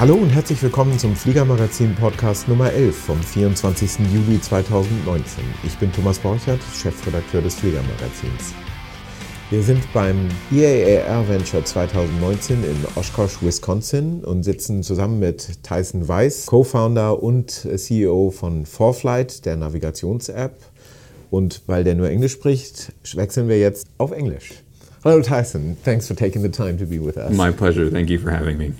Hallo und herzlich willkommen zum Fliegermagazin Podcast Nummer 11 vom 24. Juli 2019. Ich bin Thomas Borchert, Chefredakteur des Fliegermagazins. Wir sind beim EAAR Venture 2019 in Oshkosh, Wisconsin und sitzen zusammen mit Tyson Weiss, Co-Founder und CEO von ForFlight, der Navigations-App. Und weil der nur Englisch spricht, wechseln wir jetzt auf Englisch. Hello Tyson, thanks for taking the time to be with us. My pleasure. Thank you for having me.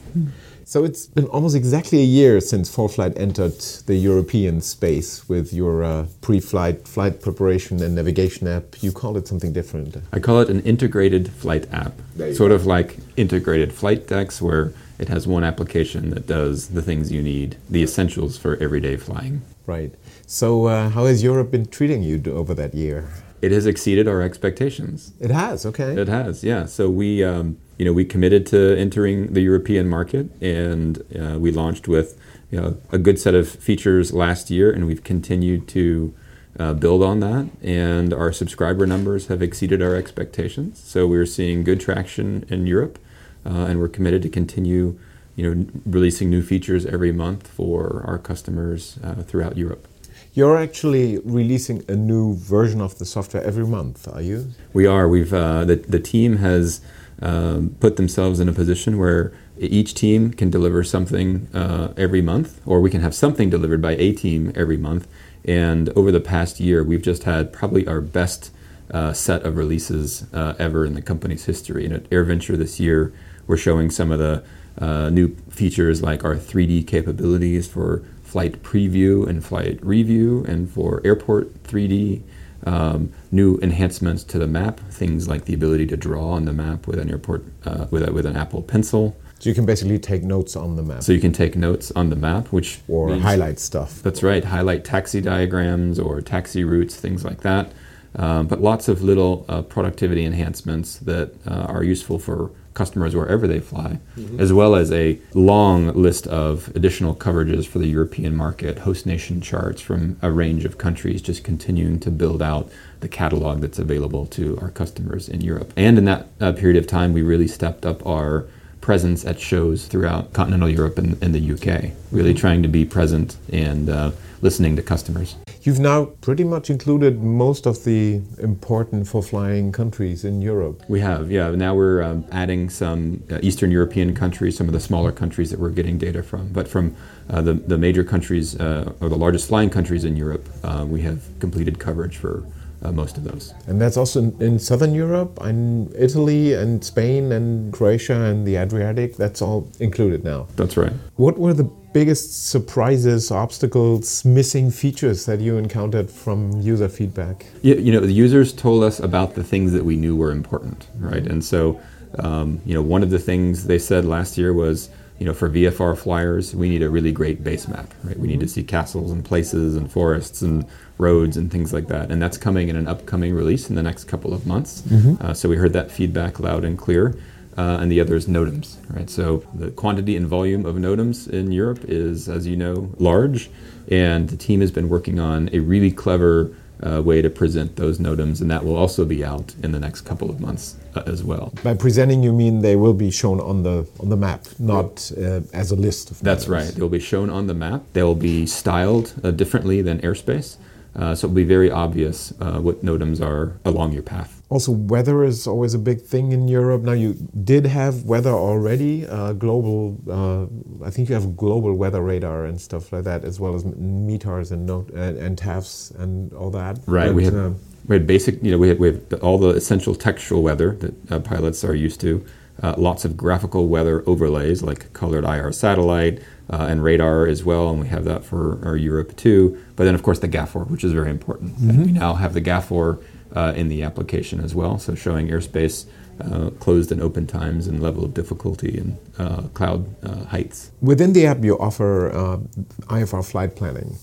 So it's been almost exactly a year since ForeFlight entered the European space with your uh, pre-flight flight preparation and navigation app. You call it something different. I call it an integrated flight app. Sort go. of like integrated flight decks where it has one application that does the things you need, the essentials for everyday flying. Right. So uh, how has Europe been treating you over that year? It has exceeded our expectations. It has, okay. It has, yeah. So we um, you know, we committed to entering the European market, and uh, we launched with you know, a good set of features last year, and we've continued to uh, build on that. And our subscriber numbers have exceeded our expectations. So we're seeing good traction in Europe, uh, and we're committed to continue, you know, releasing new features every month for our customers uh, throughout Europe. You're actually releasing a new version of the software every month, are you? We are. We've uh, the the team has um, put themselves in a position where each team can deliver something uh, every month, or we can have something delivered by a team every month. And over the past year, we've just had probably our best uh, set of releases uh, ever in the company's history. And at AirVenture this year, we're showing some of the uh, new features like our 3D capabilities for flight preview and flight review, and for airport 3D um, new enhancements to the map, things like the ability to draw on the map with an airport uh, with a, with an Apple Pencil. So you can basically take notes on the map. So you can take notes on the map, which or highlight stuff. That's right, highlight taxi diagrams or taxi routes, things like that. Um, but lots of little uh, productivity enhancements that uh, are useful for customers wherever they fly, mm-hmm. as well as a long list of additional coverages for the European market, host nation charts from a range of countries, just continuing to build out the catalog that's available to our customers in Europe. And in that uh, period of time, we really stepped up our presence at shows throughout continental Europe and, and the UK, really mm-hmm. trying to be present and uh, listening to customers. You've now pretty much included most of the important for flying countries in Europe. We have, yeah. Now we're um, adding some uh, Eastern European countries, some of the smaller countries that we're getting data from. But from uh, the, the major countries, uh, or the largest flying countries in Europe, uh, we have completed coverage for uh, most of those. And that's also in, in, Southern Europe, and Italy, and Spain, and Croatia, and the Adriatic. That's all included now. That's right. What were the biggest surprises, obstacles, missing features that you encountered from user feedback? Yeah, you know, the users told us about the things that we knew were important, right? And so, um, you know, one of the things they said last year was you know, for VFR flyers, we need a really great base map, right? We need to see castles and places and forests and roads and things like that. And that's coming in an upcoming release in the next couple of months. Mm-hmm. Uh, so we heard that feedback loud and clear. Uh, and the other is NOTAMs, right? So the quantity and volume of NOTAMs in Europe is, as you know, large. And the team has been working on a really clever uh, way to present those NOTAMs, and that will also be out in the next couple of months uh, as well. By presenting, you mean they will be shown on the on the map, not uh, as a list of. That's right. They will be shown on the map. They will be styled uh, differently than airspace, uh, so it will be very obvious uh, what NOTAMs are along your path. Also, weather is always a big thing in Europe. Now, you did have weather already, uh, global. Uh, I think you have global weather radar and stuff like that, as well as METARs and and, and TAFs and all that. Right. But, we had uh, we had basic. You know, we had we have all the essential textual weather that uh, pilots are used to. Uh, lots of graphical weather overlays like colored IR satellite uh, and radar as well, and we have that for our Europe too. But then, of course, the GAFOR, which is very important. Mm-hmm. we now have the GAFOR uh, in the application as well. So showing airspace uh, closed and open times and level of difficulty and uh, cloud uh, heights. Within the app, you offer uh, IFR flight planning.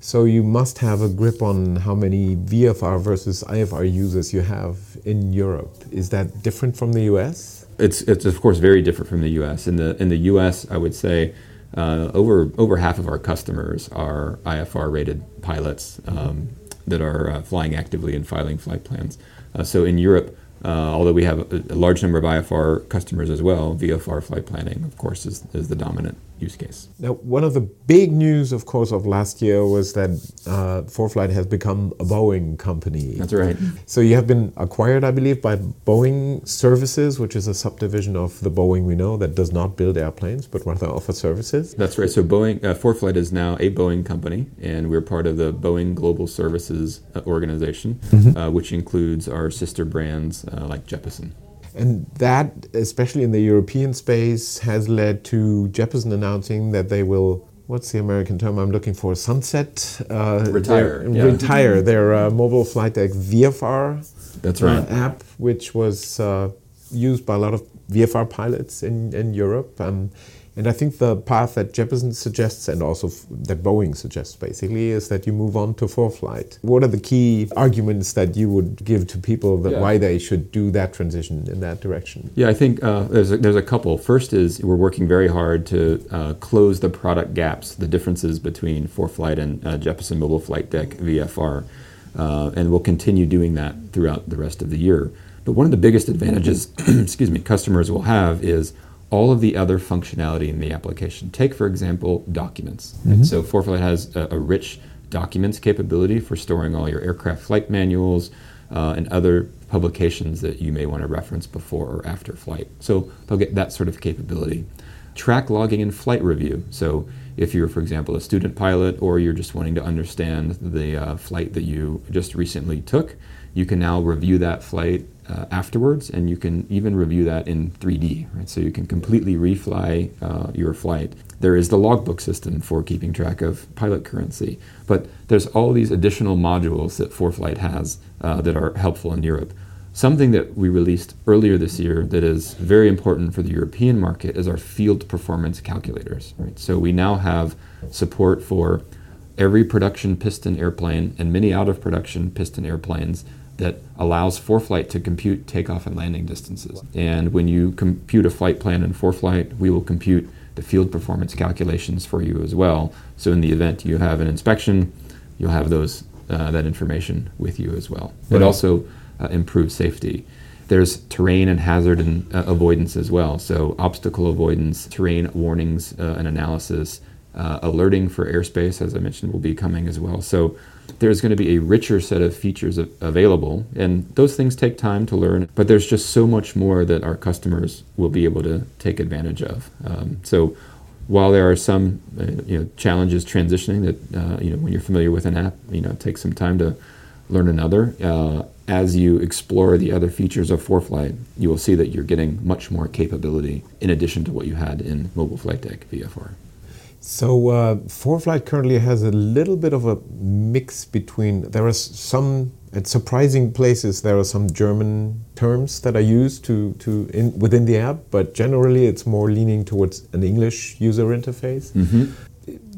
So you must have a grip on how many VFR versus IFR users you have in Europe. Is that different from the US? It's, it's of course very different from the US. In the in the US, I would say uh, over over half of our customers are IFR rated pilots. Um, that are uh, flying actively and filing flight plans. Uh, so in Europe, uh, although we have a, a, large number of IFR customers as well, VFR flight planning, of course, is, is the dominant use case. Now, one of the big news, of course, of last year was that uh, ForeFlight has become a Boeing company. That's right. So you have been acquired, I believe, by Boeing Services, which is a subdivision of the Boeing we know that does not build airplanes but rather offer services. That's right. So Boeing, uh, ForeFlight is now a Boeing company, and we're part of the Boeing Global Services uh, organization, mm-hmm. uh, which includes our sister brands uh, like Jeppesen. And that, especially in the European space, has led to Jeppesen announcing that they will what's the American term I'm looking for? Sunset. Uh, retire. Their, yeah. Retire their uh, mobile flight deck VFR. That's right. Uh, app, which was uh, used by a lot of VFR pilots in, in Europe. Um, and I think the path that Jeppesen suggests, and also that Boeing suggests basically, is that you move on to ForeFlight. What are the key arguments that you would give to people that yeah. why they should do that transition in that direction? Yeah, I think uh, there's, a, there's a couple. First is we're working very hard to uh, close the product gaps, the differences between ForeFlight and uh, Jeppesen Mobile Flight Deck VFR. Uh, and we'll continue doing that throughout the rest of the year. But one of the biggest advantages, excuse me, customers will have is all of the other functionality in the application. Take, for example, documents. Mm-hmm. So ForeFlight has a, a, rich documents capability for storing all your aircraft flight manuals uh, and other publications that you may want to reference before or after flight. So they'll get that sort of capability. Track logging and flight review. So if you're, for example, a student pilot or you're just wanting to understand the uh, flight that you just recently took, you can now review that flight uh, afterwards, and you can even review that in 3D. Right? So you can completely refly uh, your flight. There is the logbook system for keeping track of pilot currency, but there's all these additional modules that ForeFlight has uh, that are helpful in Europe. Something that we released earlier this year that is very important for the European market is our field performance calculators. Right? So we now have support for every production piston airplane and many out of production piston airplanes that allows ForeFlight to compute takeoff and landing distances. And when you compute a flight plan in ForeFlight, we will compute the field performance calculations for you as well. So in the event you have an inspection, you'll have those uh, that information with you as well. Right. It also uh, improves safety. There's terrain and hazard and uh, avoidance as well. So obstacle avoidance, terrain warnings uh, and analysis, uh, alerting for airspace, as I mentioned, will be coming as well. So there's going to be a richer set of features available, and those things take time to learn. But there's just so much more that our customers will be able to take advantage of. Um, so while there are some uh, you know challenges transitioning that uh, you know when you're familiar with an app, you know it takes some time to learn another. Uh, as you explore the other features of ForeFlight, you will see that you're getting much more capability in addition to what you had in Mobile Flight Deck VFR. So uh, ForeFlight currently has a little bit of a mix between. There are some at surprising places. There are some German terms that are used to to in, within the app, but generally it's more leaning towards an English user interface. Mm-hmm.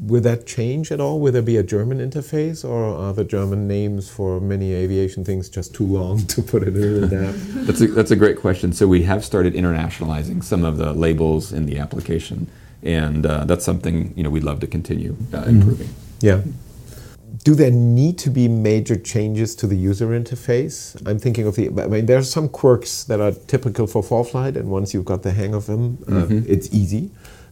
Will that change at all? Will there be a German interface, or are the German names for many aviation things just too long to put it in an app? that's a, that's a great question. So we have started internationalizing some of the labels in the application and uh, that's something you know we'd love to continue uh, mm-hmm. improving. Yeah. Do there need to be major changes to the user interface? I'm thinking of the. I mean, there are some quirks that are typical for ForeFlight, and once you've got the hang of them, uh, mm-hmm. it's easy.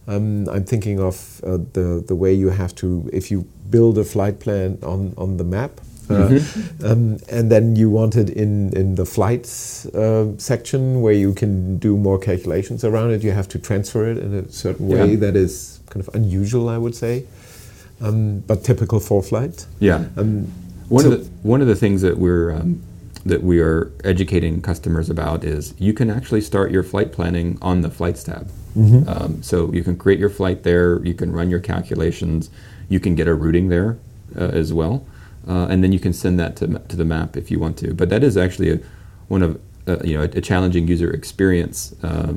Um, I'm thinking of uh, the the way you have to if you build a flight plan on on the map mm-hmm. um, and then you want it in, in the flights uh, section where you can do more calculations around it. You have to transfer it in a certain way yeah. that is kind of unusual, I would say, um, but typical ForeFlight. Yeah. Um, one so of the one of the things that we're um, that we are educating customers about is you can actually start your flight planning on the flights tab. Mm-hmm. Um, so you can create your flight there. You can run your calculations. You can get a routing there uh, as well uh, and then you can send that to, to the map if you want to. But that is actually a, one of uh, you know a, a, challenging user experience uh,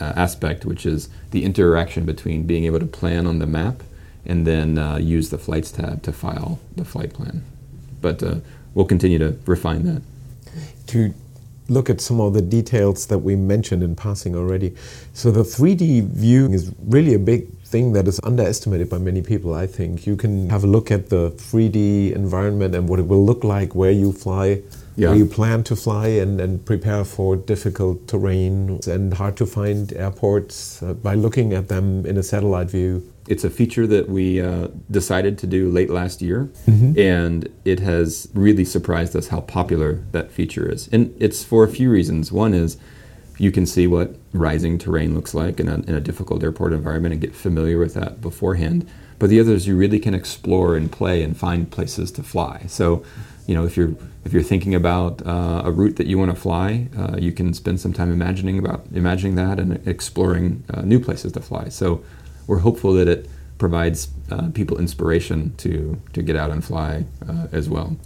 aspect, which is the interaction between being able to plan on the map and then uh, use the flights tab to file the flight plan. But uh, we'll continue to refine that. To look at some of the details that we mentioned in passing already. So the 3D view is really a big thing that is underestimated by many people, I think. You can have a look at the 3D environment and what it will look like where you fly, yeah. you plan to fly, and, and prepare for difficult terrain and hard to find airports uh, by looking at them in a satellite view. It's a feature that we uh, decided to do late last year, mm-hmm. and it has really surprised us how popular that feature is. And it's for a few reasons. One is you can see what rising terrain looks like in a, in a difficult airport environment and get familiar with that beforehand. But the other is you really can explore and play and find places to fly. So, you know, if you're if you're thinking about uh, a route that you want to fly, uh, you can spend some time imagining about imagining that and exploring uh, new places to fly. So, we're hopeful that it provides uh, people inspiration to to get out and fly uh, as well.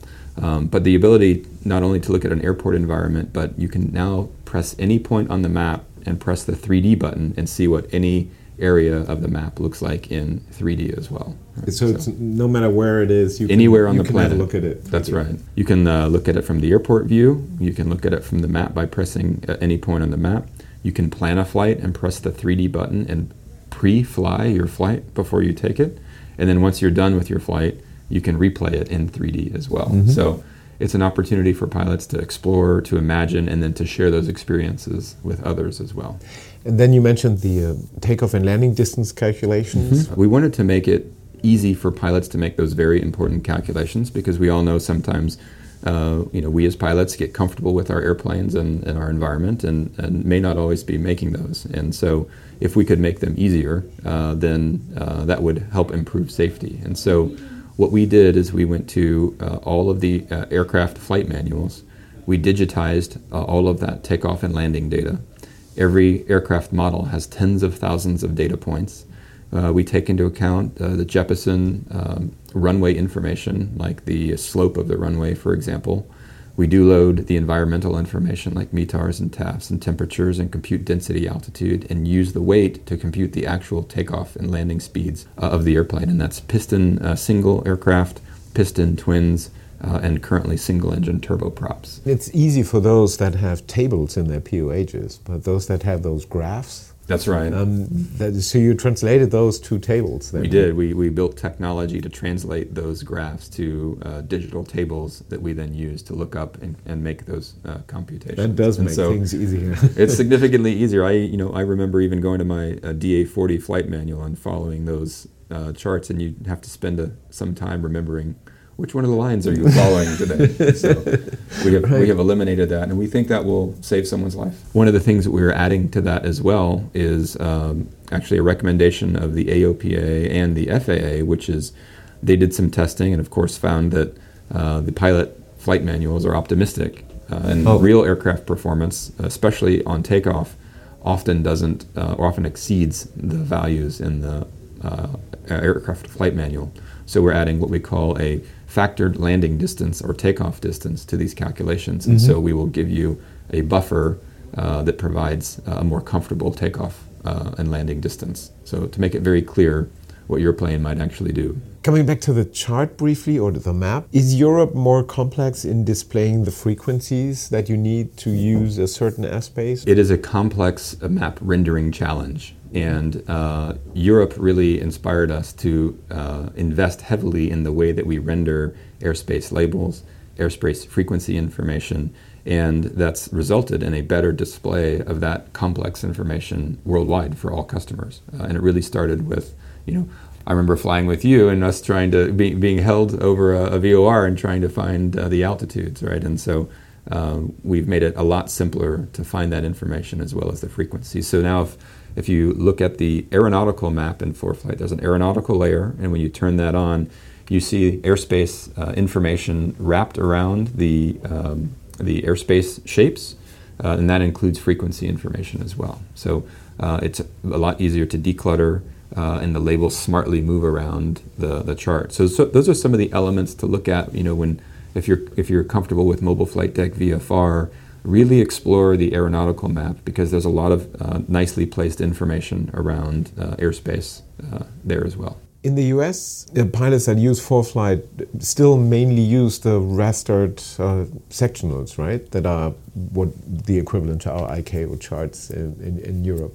Um, but the ability not only to look at an airport environment, but you can now press any point on the map and press the 3D button and see what any area of the map looks like in 3D as well. Right? So, so no matter where it is, you anywhere can, on the planet, look at it. 3D. That's right. You can uh, look at it from the airport view. You can look at it from the map by pressing at any point on the map. You can plan a flight and press the 3D button and pre-fly your flight before you take it. And then once you're done with your flight, you can replay it in 3D as well. Mm-hmm. So it's an opportunity for pilots to explore, to imagine, and then to share those experiences with others as well. And then you mentioned the uh, takeoff and landing distance calculations. Mm-hmm. We wanted to make it easy for pilots to make those very important calculations because we all know sometimes. Uh, you know, we as pilots get comfortable with our airplanes and, and our environment and, and, may not always be making those. And so, if we could make them easier, uh, then uh, that would help improve safety. And so, what we did is we went to uh, all of the uh, aircraft flight manuals. We digitized uh, all of that takeoff and landing data. Every aircraft model has tens of thousands of data points. Uh, we take into account uh, the Jeppesen um, runway information, like the slope of the runway, for example, we do load the environmental information like METARs and TAFs and temperatures and compute density altitude and use the weight to compute the actual takeoff and landing speeds uh, of the airplane. And that's piston uh, single aircraft, piston twins, uh, and currently single engine turboprops. It's easy for those that have tables in their POHs, but those that have those graphs, that's right. Um, that, so you translated those two tables. There. We did. We, we built technology to translate those graphs to uh, digital tables that we then use to look up and, and make those uh, computations. That does and make so things easier. it's significantly easier. I you know I remember even going to my uh, DA40 flight manual and following those uh, charts, and you have to spend a, some time remembering which one of the lines are you following today? so we have, right. we have eliminated that, and we think that will save someone's life. One of the things that we're adding to that as well is um, actually a recommendation of the AOPA and the FAA, which is they did some testing and, of course, found that uh, the pilot flight manuals are optimistic, uh, and oh. real aircraft performance, especially on takeoff, often doesn't uh, or often exceeds the values in the aircraft flight manual. So we're adding what we call a factored landing distance or takeoff distance to these calculations. And mm-hmm. so we will give you a buffer uh, that provides a more comfortable takeoff uh, and landing distance. So to make it very clear what your plane might actually do. Coming back to the chart briefly or the map, is Europe more complex in displaying the frequencies that you need to use a certain airspace? It is a complex map rendering challenge. And uh, Europe really inspired us to uh, invest heavily in the way that we render airspace labels, airspace frequency information, and that's resulted in a better display of that complex information worldwide for all customers. Uh, and it really started with, you know, I remember flying with you and us trying to be, being held over a, a VOR and trying to find uh, the altitudes, right? And so um, we've made it a lot simpler to find that information as well as the frequency. So now if if you look at the aeronautical map in ForeFlight, there's an aeronautical layer, and when you turn that on, you see airspace uh, information wrapped around the, um, the airspace shapes, uh, and that includes frequency information as well. So uh, it's a lot easier to declutter, uh, and the labels smartly move around the, the chart. So, so those are some of the elements to look at. You know, when if you're if you're comfortable with mobile flight deck VFR, really explore the aeronautical map because there's a lot of uh, nicely placed information around uh, airspace uh, there as well. In the US, the pilots that use ForeFlight still mainly use the rastered uh, sectionals, right? That are what the equivalent to our ICAO charts in, in, in Europe.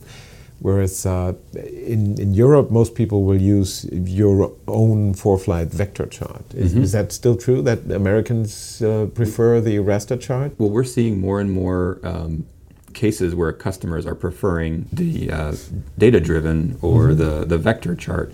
Whereas uh, in, in Europe, most people will use your own ForeFlight vector chart. Is, mm -hmm. is that still true that Americans uh, prefer the raster chart? Well, we're seeing more and more um, cases where customers are preferring the uh, data driven or mm -hmm. the, the vector chart.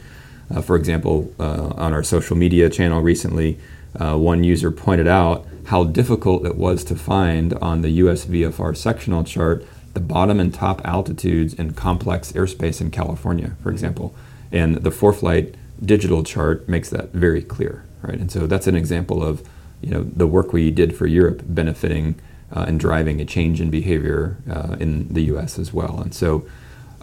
Uh, for example, uh, on our social media channel recently, uh, one user pointed out how difficult it was to find on the US VFR sectional chart the bottom and top altitudes in complex airspace in California, for example. And the ForeFlight digital chart makes that very clear, right? And so that's an example of you know the work we did for Europe benefiting uh, and driving a change in behavior uh, in the U.S. as well. And so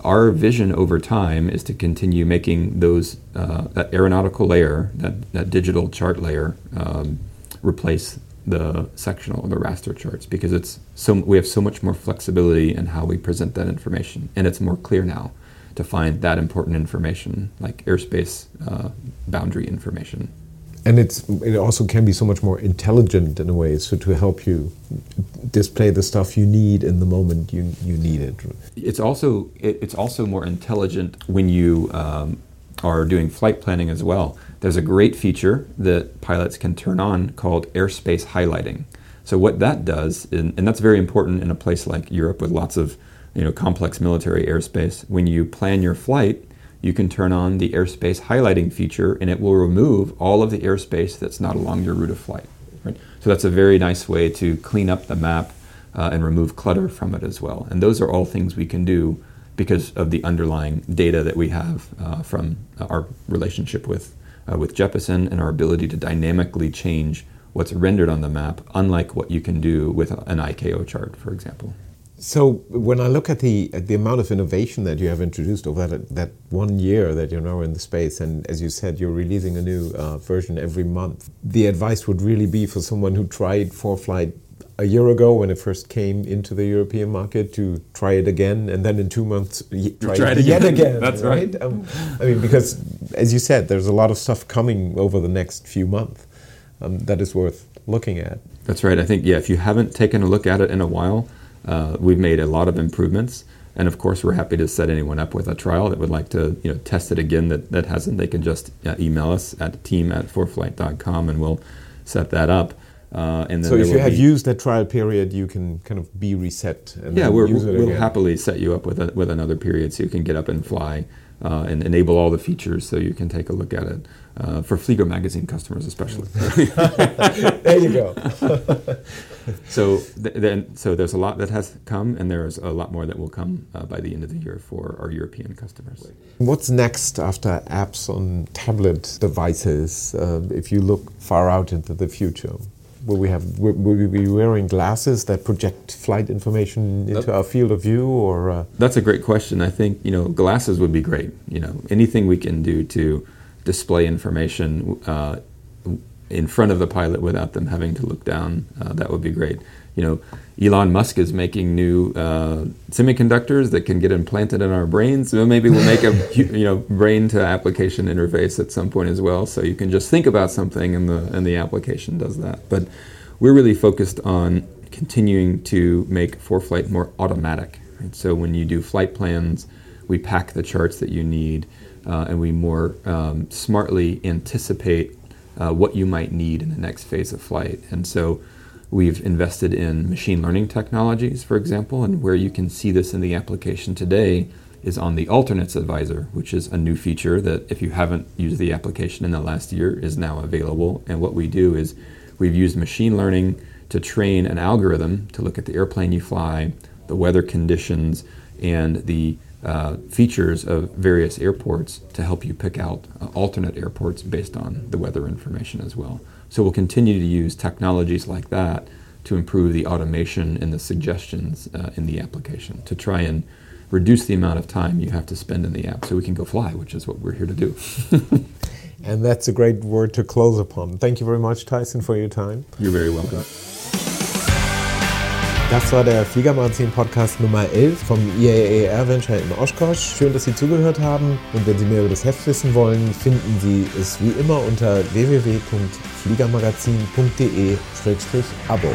our vision over time is to continue making those uh, that aeronautical layer, that, that digital chart layer, um, replace the sectional, or the raster charts, because it's so we have so much more flexibility in how we present that information, and it's more clear now to find that important information, like airspace uh, boundary information. And it's it also can be so much more intelligent in a way, so to help you display the stuff you need in the moment you you need it. It's also it, it's also more intelligent when you um, are doing flight planning as well there's a great feature that pilots can turn on called airspace highlighting. So what that does, and, and that's very important in a place like Europe with lots of you know complex military airspace. When you plan your flight, you can turn on the airspace highlighting feature, and it will remove all of the airspace that's not along your route of flight. Right? So that's a very nice way to clean up the map uh, and remove clutter from it as well. And those are all things we can do because of the underlying data that we have uh, from our relationship with uh, with Jeppesen and our ability to dynamically change what's rendered on the map, unlike what you can do with an ICAO chart, for example. So when I look at the at the amount of innovation that you have introduced over that, that one year that you're now in the space, and as you said, you're releasing a new uh, version every month, the advice would really be for someone who tried ForeFlight a year ago when it first came into the European market to try it again, and then in two months try, try it, it yet again. That's right. right. Um, I mean, because as you said, there's a lot of stuff coming over the next few months um, that is worth looking at. That's right. I think yeah, if you haven't taken a look at it in a while, uh, we've made a lot of improvements. And of course, we're happy to set anyone up with a trial that would like to you know, test it again that, that hasn't. They can just uh, email us at team at foreflight.com and we'll set that up. Uh, and so if you have used that trial period, you can kind of be reset. And yeah, we will happily set you up with a, with another period so you can get up and fly uh, and enable all the features so you can take a look at it uh, for Flieger magazine customers, especially. there you go. so th- then, so there's a lot that has come, and there's a lot more that will come uh, by the end of the year for our European customers. What's next after apps on tablet devices? Uh, if you look far out into the future, will we have will, we be wearing glasses that project flight information into that, our field of view or uh? that's a great question. I think you know glasses would be great you know. Anything we can do to display information uh, in front of the pilot without them having to look down uh, that would be great you know, Elon Musk is making new uh, semiconductors that can get implanted in our brains. So maybe we'll make a you know brain to application interface at some point as well. So you can just think about something and the and the application does that. But we're really focused on continuing to make ForeFlight more automatic. Right? So when you do flight plans, we pack the charts that you need, uh, and we more um, smartly anticipate uh, what you might need in the next phase of flight. And so We've invested in machine learning technologies, for example, and where you can see this in the application today is on the Alternates Advisor, which is a new feature that if you haven't used the application in the last year is now available. And what we do is we've used machine learning to train an algorithm to look at the airplane you fly, the weather conditions, and the uh, features of various airports to help you pick out uh, alternate airports based on the weather information as well. So we'll continue to use technologies like that to improve the automation and the suggestions uh, in the application to try and reduce the amount of time you have to spend in the app so we can go fly, which is what we're here to do. and that's a great word to close upon. Thank you very much, Tyson, for your time. You're very welcome. Das war der Fliegermagazin-Podcast Nummer 11 vom IAA Air Venture in Oshkosh. Schön, dass Sie zugehört haben. Und wenn Sie mehr über das Heft wissen wollen, finden Sie es wie immer unter www.fliegermagazin.de-abo.